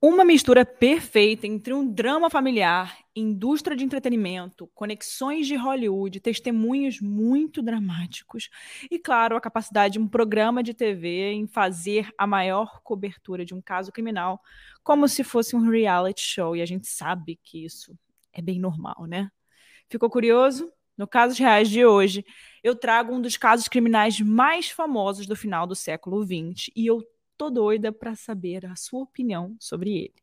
Uma mistura perfeita entre um drama familiar, indústria de entretenimento, conexões de Hollywood, testemunhos muito dramáticos e, claro, a capacidade de um programa de TV em fazer a maior cobertura de um caso criminal como se fosse um reality show. E a gente sabe que isso é bem normal, né? Ficou curioso? No Casos Reais de hoje, eu trago um dos casos criminais mais famosos do final do século XX e eu tô doida para saber a sua opinião sobre ele.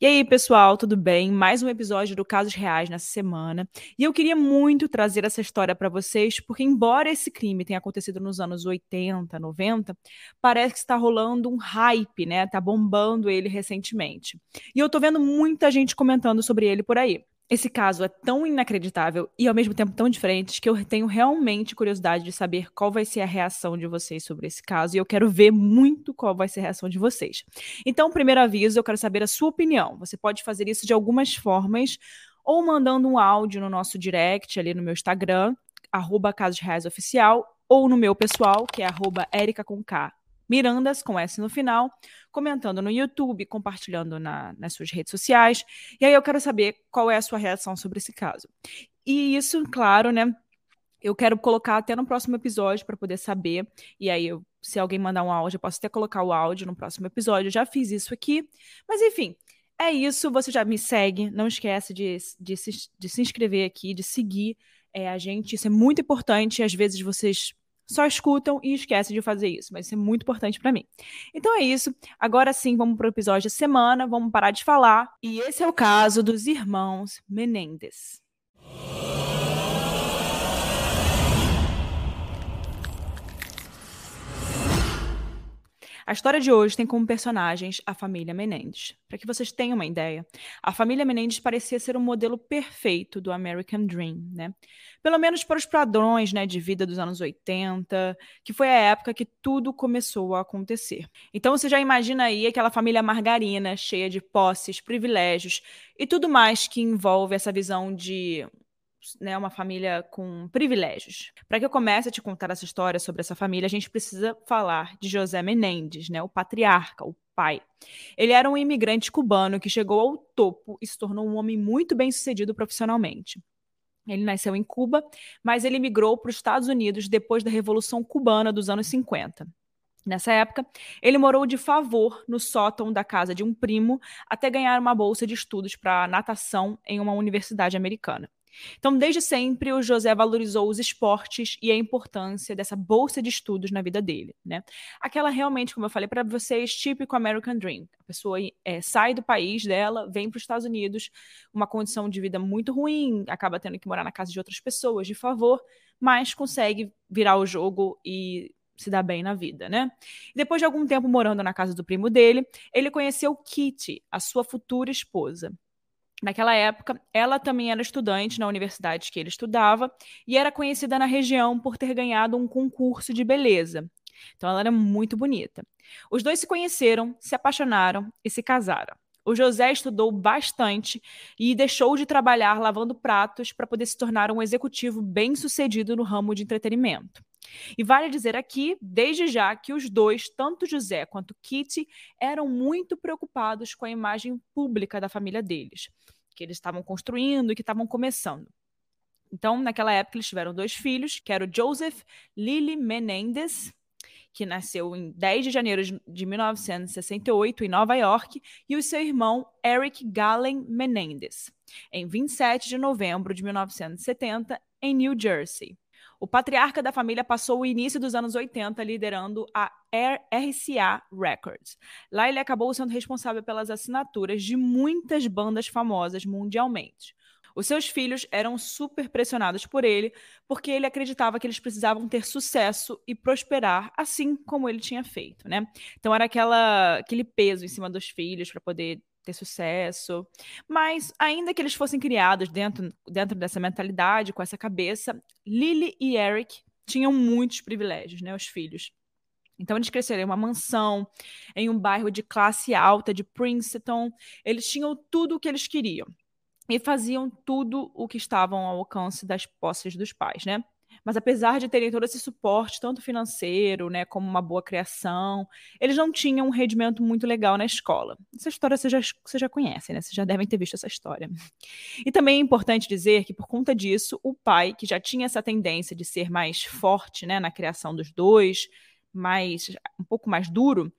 E aí, pessoal, tudo bem? Mais um episódio do Casos Reais nessa semana. E eu queria muito trazer essa história para vocês, porque, embora esse crime tenha acontecido nos anos 80, 90, parece que está rolando um hype, né? Tá bombando ele recentemente. E eu tô vendo muita gente comentando sobre ele por aí. Esse caso é tão inacreditável e ao mesmo tempo tão diferente que eu tenho realmente curiosidade de saber qual vai ser a reação de vocês sobre esse caso e eu quero ver muito qual vai ser a reação de vocês. Então, primeiro aviso, eu quero saber a sua opinião. Você pode fazer isso de algumas formas, ou mandando um áudio no nosso direct ali no meu Instagram, arroba Casos Reais Oficial, ou no meu pessoal, que é arroba Erica com K Mirandas, com S no final, comentando no YouTube, compartilhando na, nas suas redes sociais. E aí eu quero saber qual é a sua reação sobre esse caso. E isso, claro, né? Eu quero colocar até no próximo episódio para poder saber. E aí, eu, se alguém mandar um áudio, eu posso até colocar o áudio no próximo episódio. Eu já fiz isso aqui. Mas enfim, é isso. Você já me segue. Não esquece de, de, se, de se inscrever aqui, de seguir é, a gente. Isso é muito importante. Às vezes vocês só escutam e esquecem de fazer isso, mas isso é muito importante para mim. Então é isso. Agora sim, vamos para o episódio da semana, vamos parar de falar. E esse é o caso dos irmãos Menendez. A história de hoje tem como personagens a família Menendez. Para que vocês tenham uma ideia, a família Menendez parecia ser um modelo perfeito do American Dream, né? Pelo menos para os padrões né, de vida dos anos 80, que foi a época que tudo começou a acontecer. Então você já imagina aí aquela família margarina, cheia de posses, privilégios e tudo mais que envolve essa visão de né, uma família com privilégios. Para que eu comece a te contar essa história sobre essa família, a gente precisa falar de José Menendez, né, o patriarca, o pai. Ele era um imigrante cubano que chegou ao topo e se tornou um homem muito bem-sucedido profissionalmente. Ele nasceu em Cuba, mas ele migrou para os Estados Unidos depois da Revolução Cubana dos anos 50. Nessa época, ele morou de favor no sótão da casa de um primo até ganhar uma bolsa de estudos para natação em uma universidade americana. Então, desde sempre, o José valorizou os esportes e a importância dessa bolsa de estudos na vida dele, né? Aquela realmente, como eu falei para vocês, típico American Dream. A pessoa é, sai do país dela, vem para os Estados Unidos, uma condição de vida muito ruim, acaba tendo que morar na casa de outras pessoas de favor, mas consegue virar o jogo e se dar bem na vida, né? depois de algum tempo morando na casa do primo dele, ele conheceu Kitty, a sua futura esposa. Naquela época, ela também era estudante na universidade que ele estudava e era conhecida na região por ter ganhado um concurso de beleza. Então, ela era muito bonita. Os dois se conheceram, se apaixonaram e se casaram. O José estudou bastante e deixou de trabalhar lavando pratos para poder se tornar um executivo bem-sucedido no ramo de entretenimento. E vale dizer aqui, desde já, que os dois, tanto José quanto Kitty, eram muito preocupados com a imagem pública da família deles, que eles estavam construindo e que estavam começando. Então, naquela época, eles tiveram dois filhos, que eram o Joseph Lily Menendez, que nasceu em 10 de janeiro de 1968 em Nova York, e o seu irmão Eric Galen Menendez, em 27 de novembro de 1970, em New Jersey. O patriarca da família passou o início dos anos 80 liderando a RCA Records. Lá ele acabou sendo responsável pelas assinaturas de muitas bandas famosas mundialmente. Os seus filhos eram super pressionados por ele, porque ele acreditava que eles precisavam ter sucesso e prosperar, assim como ele tinha feito, né? Então era aquela, aquele peso em cima dos filhos para poder ter sucesso. Mas, ainda que eles fossem criados dentro, dentro dessa mentalidade, com essa cabeça, Lily e Eric tinham muitos privilégios, né, os filhos. Então, eles cresceram em uma mansão, em um bairro de classe alta de Princeton. Eles tinham tudo o que eles queriam. E faziam tudo o que estavam ao alcance das posses dos pais, né? Mas apesar de terem todo esse suporte, tanto financeiro, né, como uma boa criação, eles não tinham um rendimento muito legal na escola. Essa história vocês já, vocês já conhecem, né? Vocês já devem ter visto essa história. E também é importante dizer que, por conta disso, o pai, que já tinha essa tendência de ser mais forte né, na criação dos dois, mais um pouco mais duro,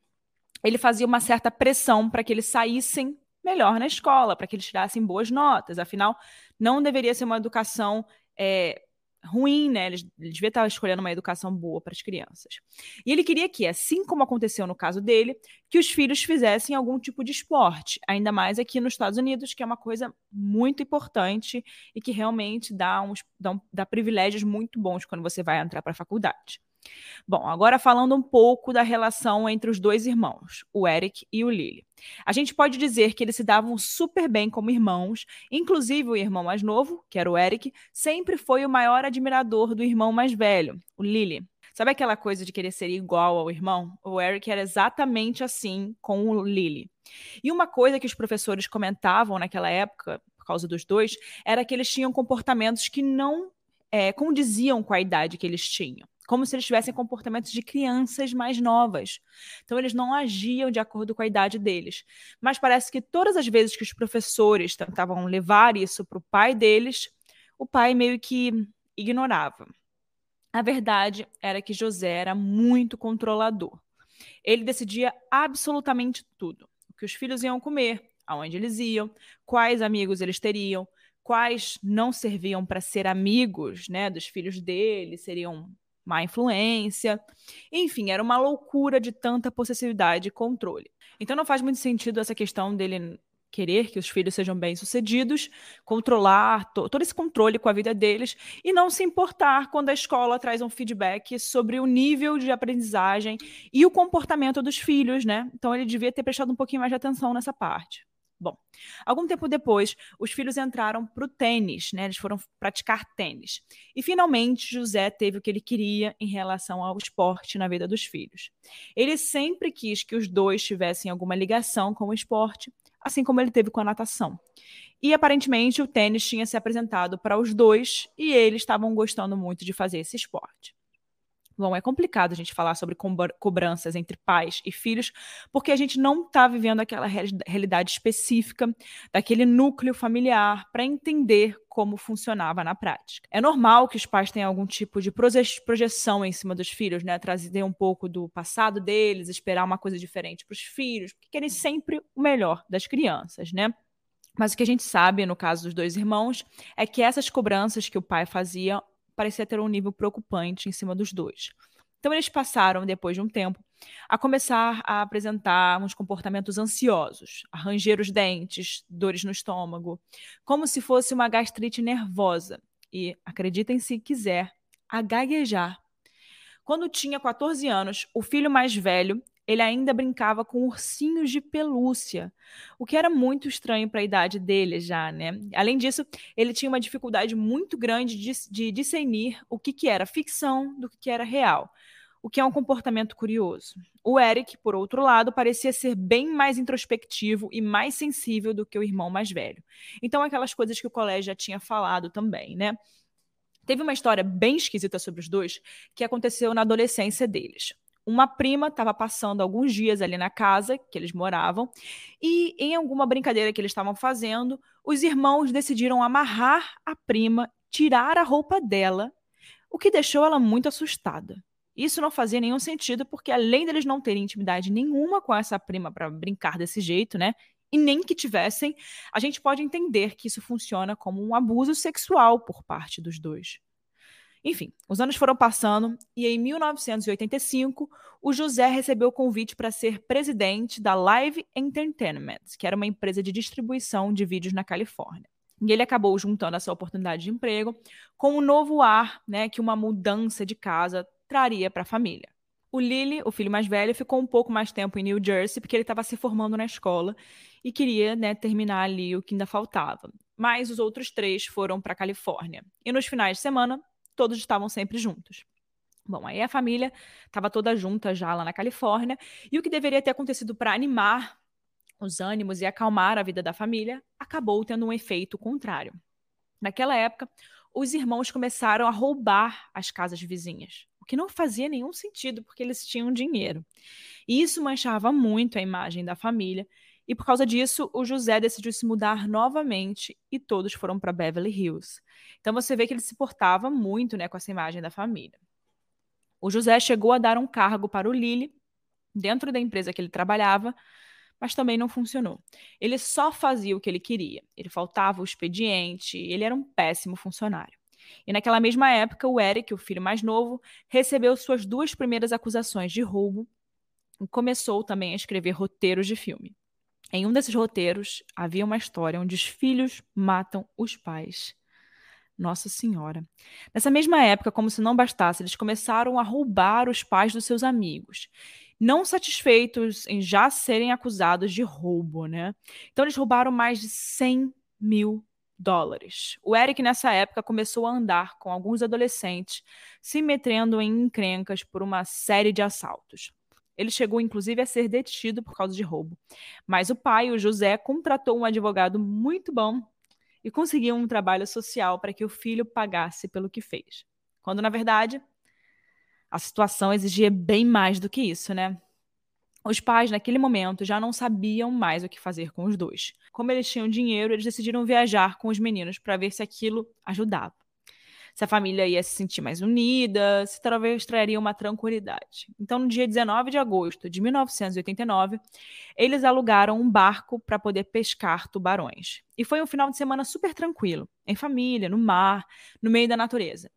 ele fazia uma certa pressão para que eles saíssem melhor na escola, para que eles tirassem boas notas. Afinal, não deveria ser uma educação é, ruim, né? Ele, devia estar escolhendo uma educação boa para as crianças. E ele queria que, assim como aconteceu no caso dele, que os filhos fizessem algum tipo de esporte, ainda mais aqui nos Estados Unidos, que é uma coisa muito importante e que realmente dá, uns, dá, um, dá privilégios muito bons quando você vai entrar para a faculdade. Bom, agora falando um pouco da relação entre os dois irmãos, o Eric e o Lily. A gente pode dizer que eles se davam super bem como irmãos, inclusive o irmão mais novo, que era o Eric, sempre foi o maior admirador do irmão mais velho, o Lily. Sabe aquela coisa de querer ser igual ao irmão? O Eric era exatamente assim com o Lily. E uma coisa que os professores comentavam naquela época, por causa dos dois, era que eles tinham comportamentos que não é, condiziam com a idade que eles tinham como se eles tivessem comportamentos de crianças mais novas. Então, eles não agiam de acordo com a idade deles. Mas parece que todas as vezes que os professores tentavam levar isso para o pai deles, o pai meio que ignorava. A verdade era que José era muito controlador. Ele decidia absolutamente tudo: o que os filhos iam comer, aonde eles iam, quais amigos eles teriam, quais não serviam para ser amigos né, dos filhos dele, seriam má influência. Enfim, era uma loucura de tanta possessividade e controle. Então não faz muito sentido essa questão dele querer que os filhos sejam bem-sucedidos, controlar to todo esse controle com a vida deles e não se importar quando a escola traz um feedback sobre o nível de aprendizagem e o comportamento dos filhos, né? Então ele devia ter prestado um pouquinho mais de atenção nessa parte. Bom, algum tempo depois, os filhos entraram para o tênis, né? Eles foram praticar tênis. E finalmente José teve o que ele queria em relação ao esporte na vida dos filhos. Ele sempre quis que os dois tivessem alguma ligação com o esporte, assim como ele teve com a natação. E aparentemente o tênis tinha se apresentado para os dois e eles estavam gostando muito de fazer esse esporte. Bom, é complicado a gente falar sobre cobranças entre pais e filhos, porque a gente não está vivendo aquela realidade específica daquele núcleo familiar para entender como funcionava na prática. É normal que os pais tenham algum tipo de projeção em cima dos filhos, né? Trazer um pouco do passado deles, esperar uma coisa diferente para os filhos, porque querem sempre o melhor das crianças, né? Mas o que a gente sabe, no caso dos dois irmãos, é que essas cobranças que o pai fazia parecia ter um nível preocupante em cima dos dois. Então, eles passaram, depois de um tempo, a começar a apresentar uns comportamentos ansiosos, a ranger os dentes, dores no estômago, como se fosse uma gastrite nervosa e, acreditem se quiser, a gaguejar. Quando tinha 14 anos, o filho mais velho ele ainda brincava com ursinhos de pelúcia, o que era muito estranho para a idade dele já, né? Além disso, ele tinha uma dificuldade muito grande de, de discernir o que, que era ficção do que era real, o que é um comportamento curioso. O Eric, por outro lado, parecia ser bem mais introspectivo e mais sensível do que o irmão mais velho. Então, aquelas coisas que o colégio já tinha falado também, né? Teve uma história bem esquisita sobre os dois que aconteceu na adolescência deles uma prima estava passando alguns dias ali na casa que eles moravam e em alguma brincadeira que eles estavam fazendo, os irmãos decidiram amarrar a prima, tirar a roupa dela, o que deixou ela muito assustada. Isso não fazia nenhum sentido porque além deles não terem intimidade nenhuma com essa prima para brincar desse jeito, né? E nem que tivessem, a gente pode entender que isso funciona como um abuso sexual por parte dos dois. Enfim, os anos foram passando e em 1985 o José recebeu o convite para ser presidente da Live Entertainment, que era uma empresa de distribuição de vídeos na Califórnia. E ele acabou juntando essa oportunidade de emprego com um novo ar, né, que uma mudança de casa traria para a família. O Lily, o filho mais velho, ficou um pouco mais tempo em New Jersey porque ele estava se formando na escola e queria né, terminar ali o que ainda faltava. Mas os outros três foram para a Califórnia. E nos finais de semana, todos estavam sempre juntos. Bom, aí a família estava toda junta já lá na Califórnia, e o que deveria ter acontecido para animar os ânimos e acalmar a vida da família acabou tendo um efeito contrário. Naquela época, os irmãos começaram a roubar as casas vizinhas, o que não fazia nenhum sentido porque eles tinham dinheiro. E isso manchava muito a imagem da família, e por causa disso, o José decidiu se mudar novamente e todos foram para Beverly Hills. Então você vê que ele se portava muito né, com essa imagem da família. O José chegou a dar um cargo para o Lili dentro da empresa que ele trabalhava, mas também não funcionou. Ele só fazia o que ele queria. Ele faltava o expediente, ele era um péssimo funcionário. E naquela mesma época, o Eric, o filho mais novo, recebeu suas duas primeiras acusações de roubo e começou também a escrever roteiros de filme. Em um desses roteiros, havia uma história onde os filhos matam os pais. Nossa Senhora. Nessa mesma época, como se não bastasse, eles começaram a roubar os pais dos seus amigos não satisfeitos em já serem acusados de roubo, né? Então eles roubaram mais de 100 mil dólares. O Eric, nessa época, começou a andar com alguns adolescentes, se metendo em encrencas por uma série de assaltos. Ele chegou, inclusive, a ser detido por causa de roubo. Mas o pai, o José, contratou um advogado muito bom e conseguiu um trabalho social para que o filho pagasse pelo que fez. Quando, na verdade, a situação exigia bem mais do que isso, né? Os pais, naquele momento, já não sabiam mais o que fazer com os dois. Como eles tinham dinheiro, eles decidiram viajar com os meninos para ver se aquilo ajudava. Se a família ia se sentir mais unida, se talvez traria uma tranquilidade. Então, no dia 19 de agosto de 1989, eles alugaram um barco para poder pescar tubarões. E foi um final de semana super tranquilo, em família, no mar, no meio da natureza.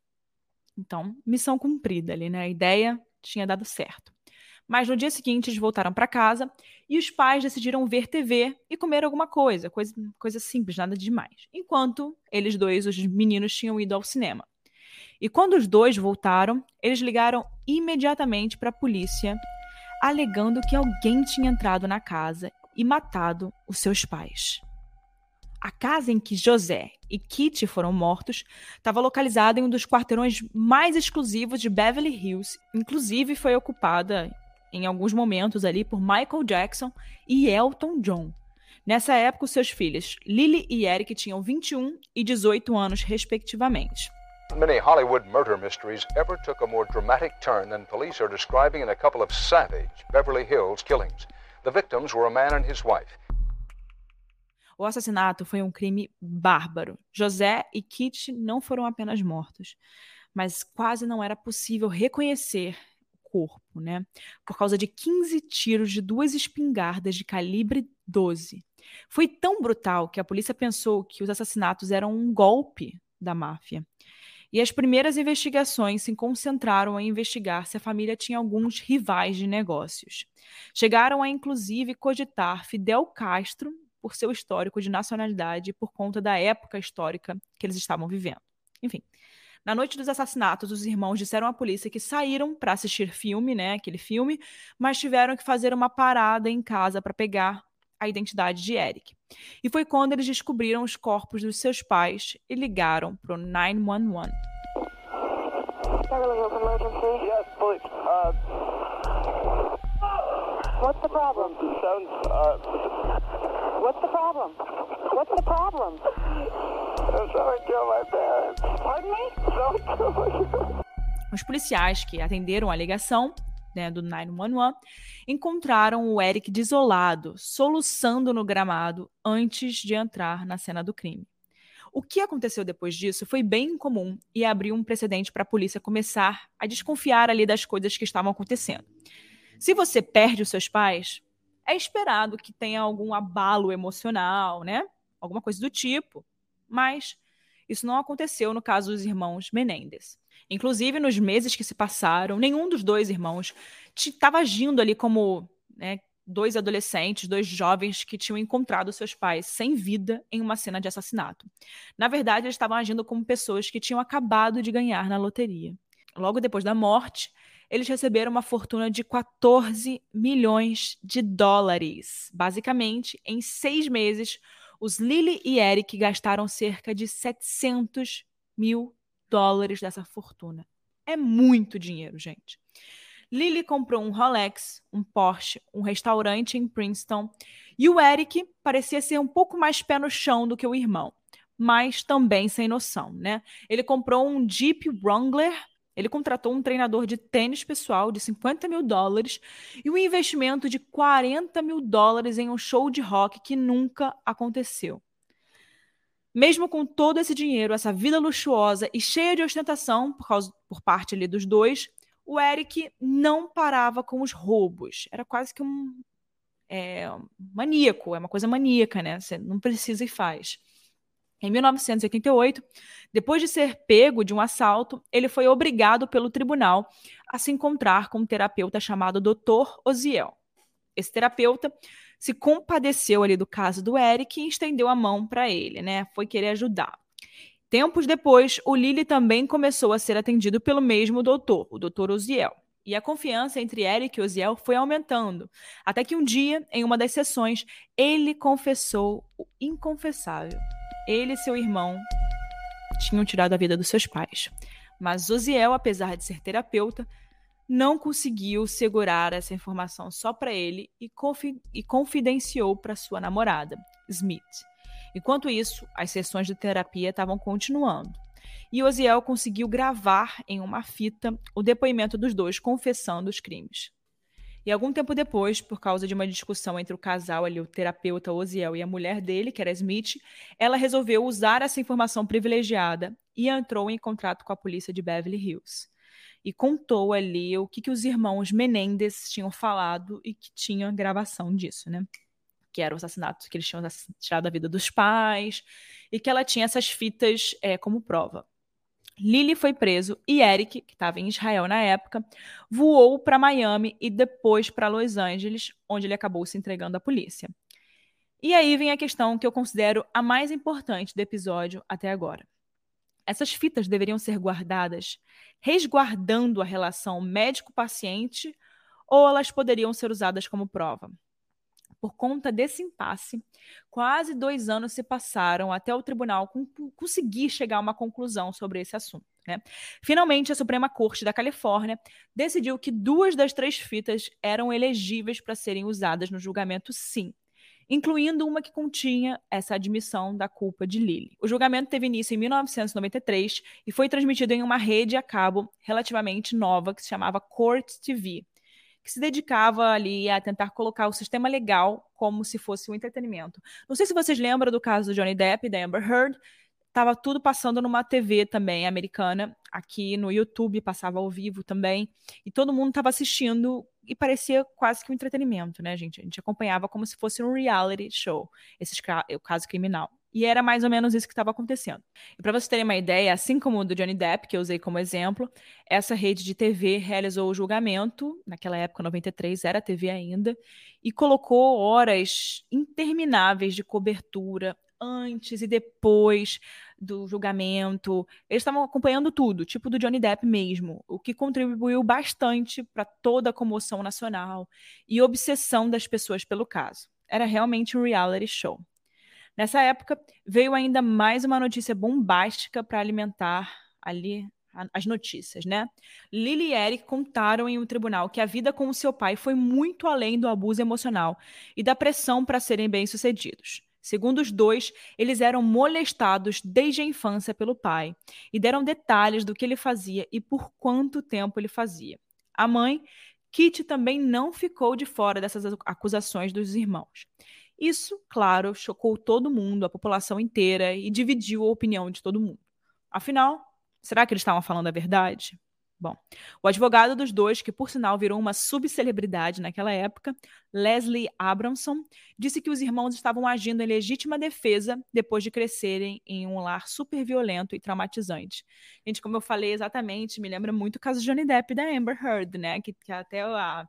Então, missão cumprida ali, né? A ideia tinha dado certo. Mas no dia seguinte eles voltaram para casa e os pais decidiram ver TV e comer alguma coisa, coisa, coisa simples, nada demais. Enquanto eles dois, os meninos, tinham ido ao cinema. E quando os dois voltaram, eles ligaram imediatamente para a polícia, alegando que alguém tinha entrado na casa e matado os seus pais. A casa em que José e Kitty foram mortos estava localizada em um dos quarteirões mais exclusivos de Beverly Hills. Inclusive, foi ocupada em alguns momentos ali por Michael Jackson e Elton John. Nessa época, seus filhos, Lily e Eric, tinham 21 e 18 anos, respectivamente. Many Hollywood murder mysteries ever took a more dramatic turn than police are describing in a couple of savage Beverly Hills killings. The victims were a man and his wife. O assassinato foi um crime bárbaro. José e Kit não foram apenas mortos, mas quase não era possível reconhecer o corpo, né? Por causa de 15 tiros de duas espingardas de calibre 12. Foi tão brutal que a polícia pensou que os assassinatos eram um golpe da máfia. E as primeiras investigações se concentraram em investigar se a família tinha alguns rivais de negócios. Chegaram a inclusive cogitar Fidel Castro por seu histórico de nacionalidade e por conta da época histórica que eles estavam vivendo. Enfim, na noite dos assassinatos, os irmãos disseram à polícia que saíram para assistir filme, né, aquele filme, mas tiveram que fazer uma parada em casa para pegar a identidade de Eric. E foi quando eles descobriram os corpos dos seus pais e ligaram para o 911. Yes, please. Uh, what's the problem? Sounds, uh... What's the problem? What's the problem? Someone killed my parents. Pardon me? Someone killed my Os policiais que atenderam a ligação né, do 911 encontraram o Eric desolado, soluçando no gramado antes de entrar na cena do crime. O que aconteceu depois disso foi bem incomum e abriu um precedente para a polícia começar a desconfiar ali das coisas que estavam acontecendo. Se você perde os seus pais, é esperado que tenha algum abalo emocional, né? Alguma coisa do tipo. Mas isso não aconteceu no caso dos irmãos Menendez. Inclusive, nos meses que se passaram, nenhum dos dois irmãos estava agindo ali como né, dois adolescentes, dois jovens que tinham encontrado seus pais sem vida em uma cena de assassinato. Na verdade, eles estavam agindo como pessoas que tinham acabado de ganhar na loteria. Logo depois da morte, eles receberam uma fortuna de 14 milhões de dólares. Basicamente, em seis meses, os Lily e Eric gastaram cerca de 700 mil dólares dessa fortuna. É muito dinheiro, gente. Lily comprou um Rolex, um Porsche, um restaurante em Princeton, e o Eric parecia ser um pouco mais pé no chão do que o irmão. mas também sem noção, né? Ele comprou um Jeep Wrangler ele contratou um treinador de tênis pessoal de 50 mil dólares e um investimento de 40 mil dólares em um show de rock que nunca aconteceu. Mesmo com todo esse dinheiro, essa vida luxuosa e cheia de ostentação por, causa, por parte ali dos dois, o Eric não parava com os roubos. Era quase que um é, maníaco, é uma coisa maníaca, né? Você não precisa e faz. Em 1988, depois de ser pego de um assalto, ele foi obrigado pelo tribunal a se encontrar com um terapeuta chamado Dr. Oziel. Esse terapeuta se compadeceu ali do caso do Eric e estendeu a mão para ele, né? Foi querer ajudar. Tempos depois, o Lily também começou a ser atendido pelo mesmo doutor, o Dr. Oziel. E a confiança entre Eric e Oziel foi aumentando, até que um dia, em uma das sessões, ele confessou o inconfessável. Ele e seu irmão tinham tirado a vida dos seus pais. Mas Osiel, apesar de ser terapeuta, não conseguiu segurar essa informação só para ele e, confi e confidenciou para sua namorada, Smith. Enquanto isso, as sessões de terapia estavam continuando. E Osiel conseguiu gravar em uma fita o depoimento dos dois confessando os crimes. E algum tempo depois, por causa de uma discussão entre o casal ali, o terapeuta Oziel e a mulher dele, que era Smith, ela resolveu usar essa informação privilegiada e entrou em contrato com a polícia de Beverly Hills. E contou ali o que, que os irmãos Menendez tinham falado e que tinha gravação disso, né? Que era o assassinato, que eles tinham tirado a vida dos pais e que ela tinha essas fitas é, como prova. Lily foi preso e Eric, que estava em Israel na época, voou para Miami e depois para Los Angeles, onde ele acabou se entregando à polícia. E aí vem a questão que eu considero a mais importante do episódio até agora. Essas fitas deveriam ser guardadas resguardando a relação médico-paciente ou elas poderiam ser usadas como prova? Por conta desse impasse, quase dois anos se passaram até o tribunal conseguir chegar a uma conclusão sobre esse assunto. Né? Finalmente, a Suprema Corte da Califórnia decidiu que duas das três fitas eram elegíveis para serem usadas no julgamento, sim, incluindo uma que continha essa admissão da culpa de Lily. O julgamento teve início em 1993 e foi transmitido em uma rede a cabo relativamente nova que se chamava Court TV que se dedicava ali a tentar colocar o sistema legal como se fosse um entretenimento. Não sei se vocês lembram do caso do Johnny Depp e da Amber Heard, estava tudo passando numa TV também americana, aqui no YouTube passava ao vivo também, e todo mundo estava assistindo e parecia quase que um entretenimento, né, gente? A gente acompanhava como se fosse um reality show, esse o caso criminal. E era mais ou menos isso que estava acontecendo. E para vocês terem uma ideia, assim como o do Johnny Depp, que eu usei como exemplo, essa rede de TV realizou o julgamento, naquela época, 93, era TV ainda, e colocou horas intermináveis de cobertura antes e depois do julgamento. Eles estavam acompanhando tudo, tipo do Johnny Depp mesmo, o que contribuiu bastante para toda a comoção nacional e obsessão das pessoas pelo caso. Era realmente um reality show. Nessa época, veio ainda mais uma notícia bombástica para alimentar ali as notícias, né? Lily e Eric contaram em um tribunal que a vida com o seu pai foi muito além do abuso emocional e da pressão para serem bem-sucedidos. Segundo os dois, eles eram molestados desde a infância pelo pai e deram detalhes do que ele fazia e por quanto tempo ele fazia. A mãe, Kitty, também não ficou de fora dessas acusações dos irmãos. Isso, claro, chocou todo mundo, a população inteira, e dividiu a opinião de todo mundo. Afinal, será que eles estavam falando a verdade? Bom, o advogado dos dois, que por sinal virou uma subcelebridade naquela época, Leslie Abramson, disse que os irmãos estavam agindo em legítima defesa depois de crescerem em um lar super violento e traumatizante. Gente, como eu falei exatamente, me lembra muito o caso de Johnny Depp e da Amber Heard, né? Que, que até a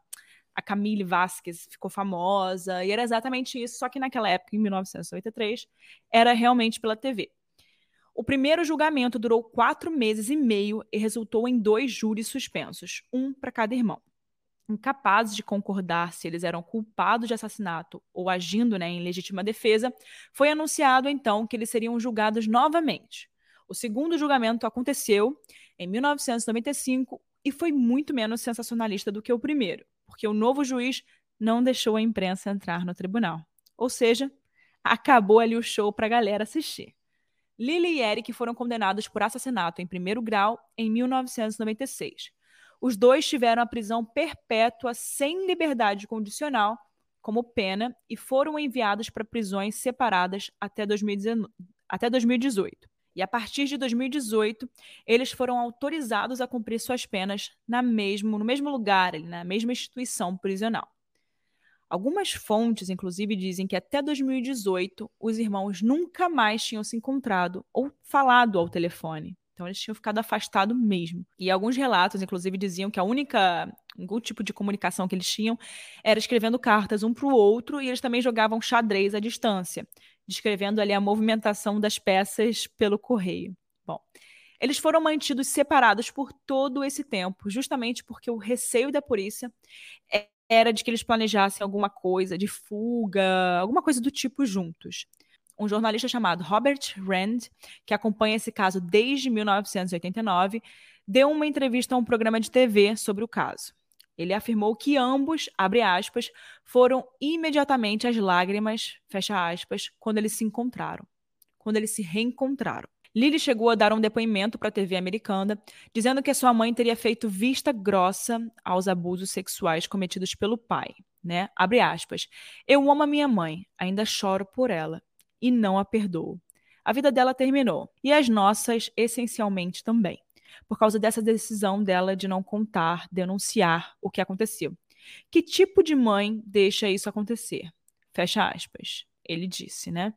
a Camille Vasquez ficou famosa, e era exatamente isso, só que naquela época, em 1993, era realmente pela TV. O primeiro julgamento durou quatro meses e meio e resultou em dois júris suspensos, um para cada irmão. Incapazes de concordar se eles eram culpados de assassinato ou agindo né, em legítima defesa, foi anunciado então que eles seriam julgados novamente. O segundo julgamento aconteceu em 1995 e foi muito menos sensacionalista do que o primeiro porque o novo juiz não deixou a imprensa entrar no tribunal. Ou seja, acabou ali o show para a galera assistir. Lily e Eric foram condenados por assassinato em primeiro grau em 1996. Os dois tiveram a prisão perpétua sem liberdade condicional como pena e foram enviados para prisões separadas até, 2019, até 2018. E a partir de 2018, eles foram autorizados a cumprir suas penas na mesmo, no mesmo lugar, na mesma instituição prisional. Algumas fontes, inclusive, dizem que até 2018 os irmãos nunca mais tinham se encontrado ou falado ao telefone. Então eles tinham ficado afastados mesmo. E alguns relatos, inclusive, diziam que a única algum tipo de comunicação que eles tinham era escrevendo cartas um para o outro e eles também jogavam xadrez à distância, descrevendo ali a movimentação das peças pelo correio. Bom, eles foram mantidos separados por todo esse tempo, justamente porque o receio da polícia era de que eles planejassem alguma coisa de fuga, alguma coisa do tipo juntos. Um jornalista chamado Robert Rand, que acompanha esse caso desde 1989, deu uma entrevista a um programa de TV sobre o caso. Ele afirmou que ambos, abre aspas, foram imediatamente às lágrimas, fecha aspas, quando eles se encontraram, quando eles se reencontraram. Lily chegou a dar um depoimento para a TV americana, dizendo que sua mãe teria feito vista grossa aos abusos sexuais cometidos pelo pai. Né? Abre aspas. Eu amo a minha mãe, ainda choro por ela e não a perdoo. A vida dela terminou e as nossas, essencialmente, também, por causa dessa decisão dela de não contar, denunciar o que aconteceu. Que tipo de mãe deixa isso acontecer? Fecha aspas. Ele disse, né?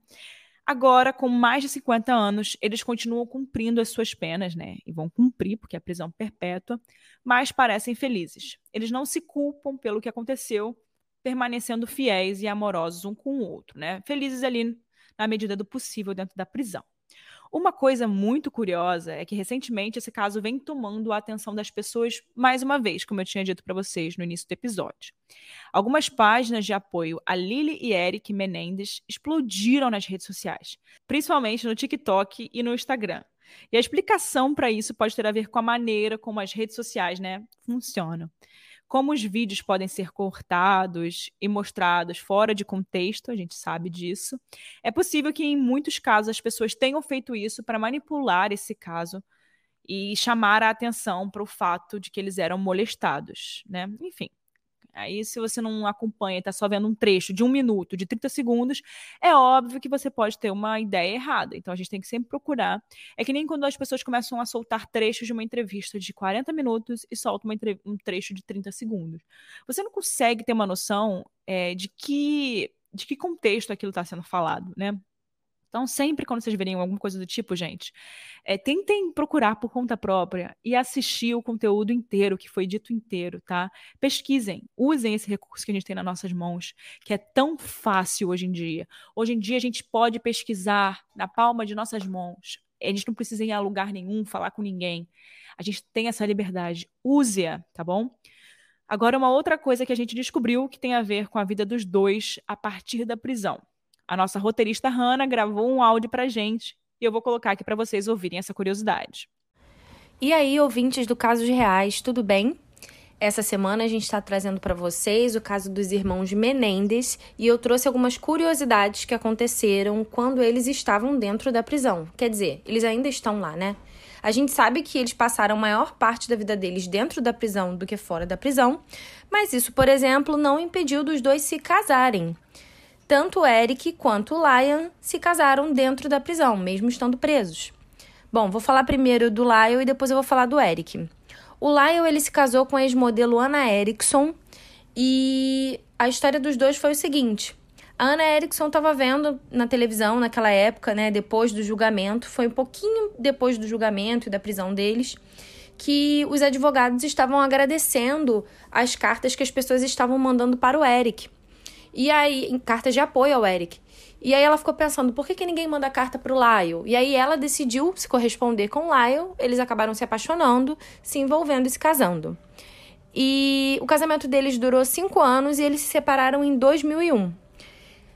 Agora, com mais de 50 anos, eles continuam cumprindo as suas penas, né? E vão cumprir, porque é prisão perpétua, mas parecem felizes. Eles não se culpam pelo que aconteceu, permanecendo fiéis e amorosos um com o outro, né? Felizes ali na medida do possível dentro da prisão. Uma coisa muito curiosa é que recentemente esse caso vem tomando a atenção das pessoas mais uma vez, como eu tinha dito para vocês no início do episódio. Algumas páginas de apoio a Lily e Eric Menendez explodiram nas redes sociais, principalmente no TikTok e no Instagram. E a explicação para isso pode ter a ver com a maneira como as redes sociais né, funcionam como os vídeos podem ser cortados e mostrados fora de contexto, a gente sabe disso. É possível que, em muitos casos, as pessoas tenham feito isso para manipular esse caso e chamar a atenção para o fato de que eles eram molestados, né? Enfim, Aí, se você não acompanha, está só vendo um trecho de um minuto, de 30 segundos, é óbvio que você pode ter uma ideia errada. Então, a gente tem que sempre procurar. É que nem quando as pessoas começam a soltar trechos de uma entrevista de 40 minutos e soltam um trecho de 30 segundos. Você não consegue ter uma noção é, de que de que contexto aquilo está sendo falado, né? Então, sempre quando vocês verem alguma coisa do tipo, gente, é, tentem procurar por conta própria e assistir o conteúdo inteiro, que foi dito inteiro, tá? Pesquisem, usem esse recurso que a gente tem nas nossas mãos, que é tão fácil hoje em dia. Hoje em dia a gente pode pesquisar na palma de nossas mãos. A gente não precisa ir a lugar nenhum, falar com ninguém. A gente tem essa liberdade. Use-a, tá bom? Agora, uma outra coisa que a gente descobriu que tem a ver com a vida dos dois a partir da prisão. A nossa roteirista Hannah gravou um áudio pra gente e eu vou colocar aqui para vocês ouvirem essa curiosidade. E aí, ouvintes do Casos Reais, tudo bem? Essa semana a gente está trazendo para vocês o caso dos irmãos Menendez e eu trouxe algumas curiosidades que aconteceram quando eles estavam dentro da prisão. Quer dizer, eles ainda estão lá, né? A gente sabe que eles passaram maior parte da vida deles dentro da prisão do que fora da prisão, mas isso, por exemplo, não impediu dos dois se casarem. Tanto Eric quanto Lion se casaram dentro da prisão, mesmo estando presos. Bom, vou falar primeiro do Lyle e depois eu vou falar do Eric. O Lyle ele se casou com a ex-modelo Anna Erickson e a história dos dois foi o seguinte: a Anna Erickson estava vendo na televisão naquela época, né, depois do julgamento, foi um pouquinho depois do julgamento e da prisão deles, que os advogados estavam agradecendo as cartas que as pessoas estavam mandando para o Eric. E aí, em cartas de apoio ao Eric. E aí ela ficou pensando, por que, que ninguém manda carta pro Lyle? E aí ela decidiu se corresponder com o Lyle, eles acabaram se apaixonando, se envolvendo e se casando. E o casamento deles durou cinco anos e eles se separaram em 2001.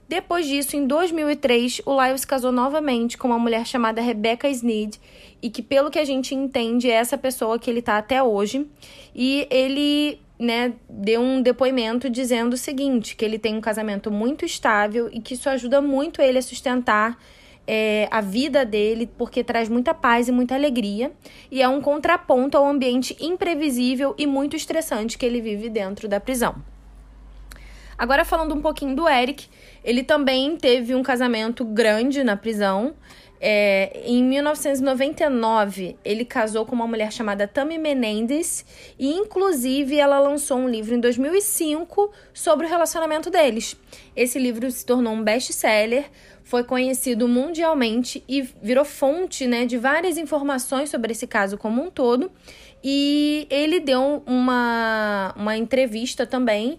Depois disso, em 2003, o Lyle se casou novamente com uma mulher chamada Rebecca Sneed, e que, pelo que a gente entende, é essa pessoa que ele tá até hoje. E ele né, deu um depoimento dizendo o seguinte, que ele tem um casamento muito estável e que isso ajuda muito ele a sustentar é, a vida dele, porque traz muita paz e muita alegria, e é um contraponto ao ambiente imprevisível e muito estressante que ele vive dentro da prisão. Agora, falando um pouquinho do Eric, ele também teve um casamento grande na prisão. É, em 1999, ele casou com uma mulher chamada Tammy Menendez e, inclusive, ela lançou um livro em 2005 sobre o relacionamento deles. Esse livro se tornou um best-seller, foi conhecido mundialmente e virou fonte né, de várias informações sobre esse caso como um todo. E ele deu uma, uma entrevista também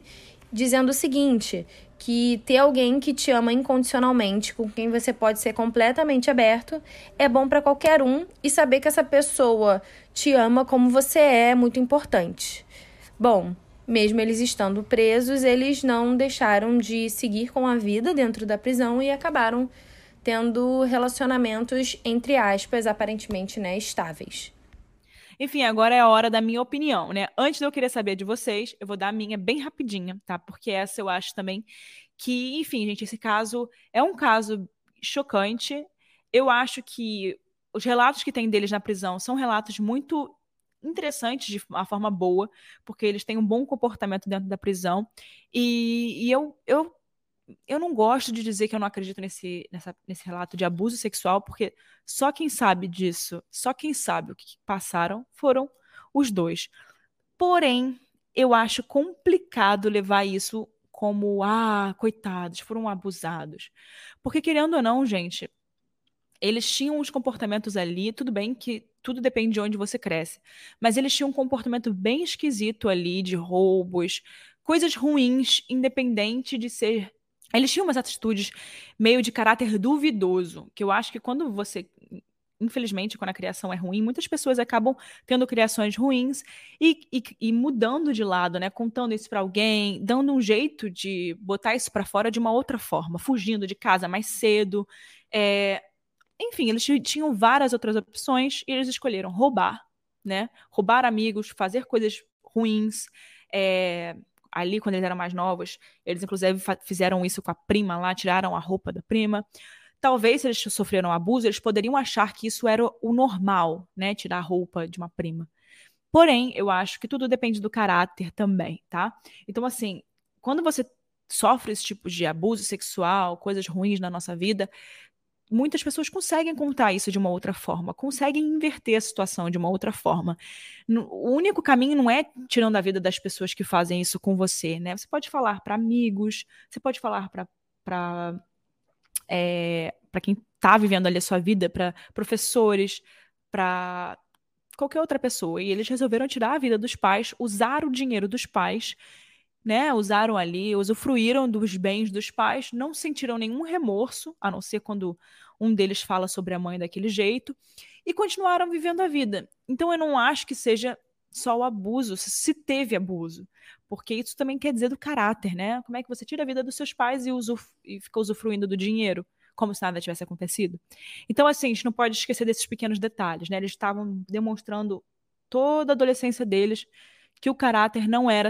dizendo o seguinte: que ter alguém que te ama incondicionalmente, com quem você pode ser completamente aberto, é bom para qualquer um e saber que essa pessoa te ama como você é, é muito importante. Bom, mesmo eles estando presos, eles não deixaram de seguir com a vida dentro da prisão e acabaram tendo relacionamentos entre aspas aparentemente né, estáveis. Enfim, agora é a hora da minha opinião, né? Antes de eu querer saber de vocês, eu vou dar a minha bem rapidinha, tá? Porque essa eu acho também que, enfim, gente, esse caso é um caso chocante. Eu acho que os relatos que tem deles na prisão são relatos muito interessantes de uma forma boa, porque eles têm um bom comportamento dentro da prisão. E, e eu, eu eu não gosto de dizer que eu não acredito nesse, nessa, nesse relato de abuso sexual, porque só quem sabe disso, só quem sabe o que passaram foram os dois. Porém, eu acho complicado levar isso como, ah, coitados, foram abusados. Porque, querendo ou não, gente, eles tinham uns comportamentos ali, tudo bem que tudo depende de onde você cresce, mas eles tinham um comportamento bem esquisito ali, de roubos, coisas ruins, independente de ser eles tinham umas atitudes meio de caráter duvidoso, que eu acho que quando você infelizmente, quando a criação é ruim, muitas pessoas acabam tendo criações ruins e, e, e mudando de lado, né? Contando isso para alguém, dando um jeito de botar isso para fora de uma outra forma, fugindo de casa mais cedo. É... Enfim, eles tinham várias outras opções e eles escolheram roubar, né? Roubar amigos, fazer coisas ruins. É ali, quando eles eram mais novos, eles inclusive fizeram isso com a prima lá, tiraram a roupa da prima. Talvez, se eles sofreram abuso, eles poderiam achar que isso era o normal, né? Tirar a roupa de uma prima. Porém, eu acho que tudo depende do caráter também, tá? Então, assim, quando você sofre esse tipo de abuso sexual, coisas ruins na nossa vida, muitas pessoas conseguem contar isso de uma outra forma, conseguem inverter a situação de uma outra forma. O único caminho não é tirando a vida das pessoas que fazem isso com você, né? Você pode falar para amigos, você pode falar para é, para quem está vivendo ali a sua vida, para professores, para qualquer outra pessoa. E eles resolveram tirar a vida dos pais, usar o dinheiro dos pais né, usaram ali, usufruíram dos bens dos pais, não sentiram nenhum remorso, a não ser quando um deles fala sobre a mãe daquele jeito, e continuaram vivendo a vida. Então eu não acho que seja só o abuso, se teve abuso, porque isso também quer dizer do caráter, né? Como é que você tira a vida dos seus pais e, usuf e fica usufruindo do dinheiro? Como se nada tivesse acontecido. Então, assim, a gente não pode esquecer desses pequenos detalhes, né? Eles estavam demonstrando toda a adolescência deles que o caráter não era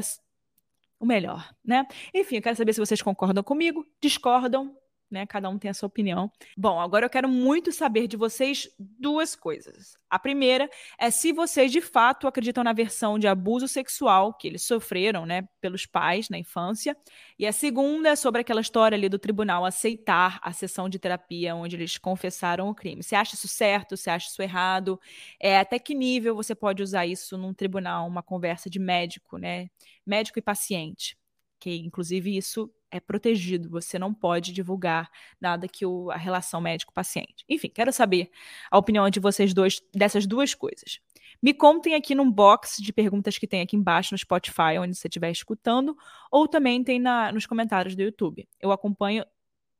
o melhor, né? Enfim, eu quero saber se vocês concordam comigo, discordam, né? Cada um tem a sua opinião. Bom, agora eu quero muito saber de vocês duas coisas. A primeira é se vocês de fato acreditam na versão de abuso sexual que eles sofreram, né, pelos pais na infância. E a segunda é sobre aquela história ali do tribunal aceitar a sessão de terapia onde eles confessaram o crime. Você acha isso certo? Você acha isso errado? É, até que nível você pode usar isso num tribunal, uma conversa de médico, né? Médico e paciente. Que inclusive isso é protegido, você não pode divulgar nada que o, a relação médico-paciente. Enfim, quero saber a opinião de vocês dois dessas duas coisas. Me contem aqui num box de perguntas que tem aqui embaixo no Spotify, onde você estiver escutando, ou também tem na, nos comentários do YouTube. Eu acompanho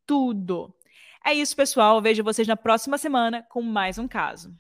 tudo. É isso, pessoal. vejo vocês na próxima semana com mais um caso.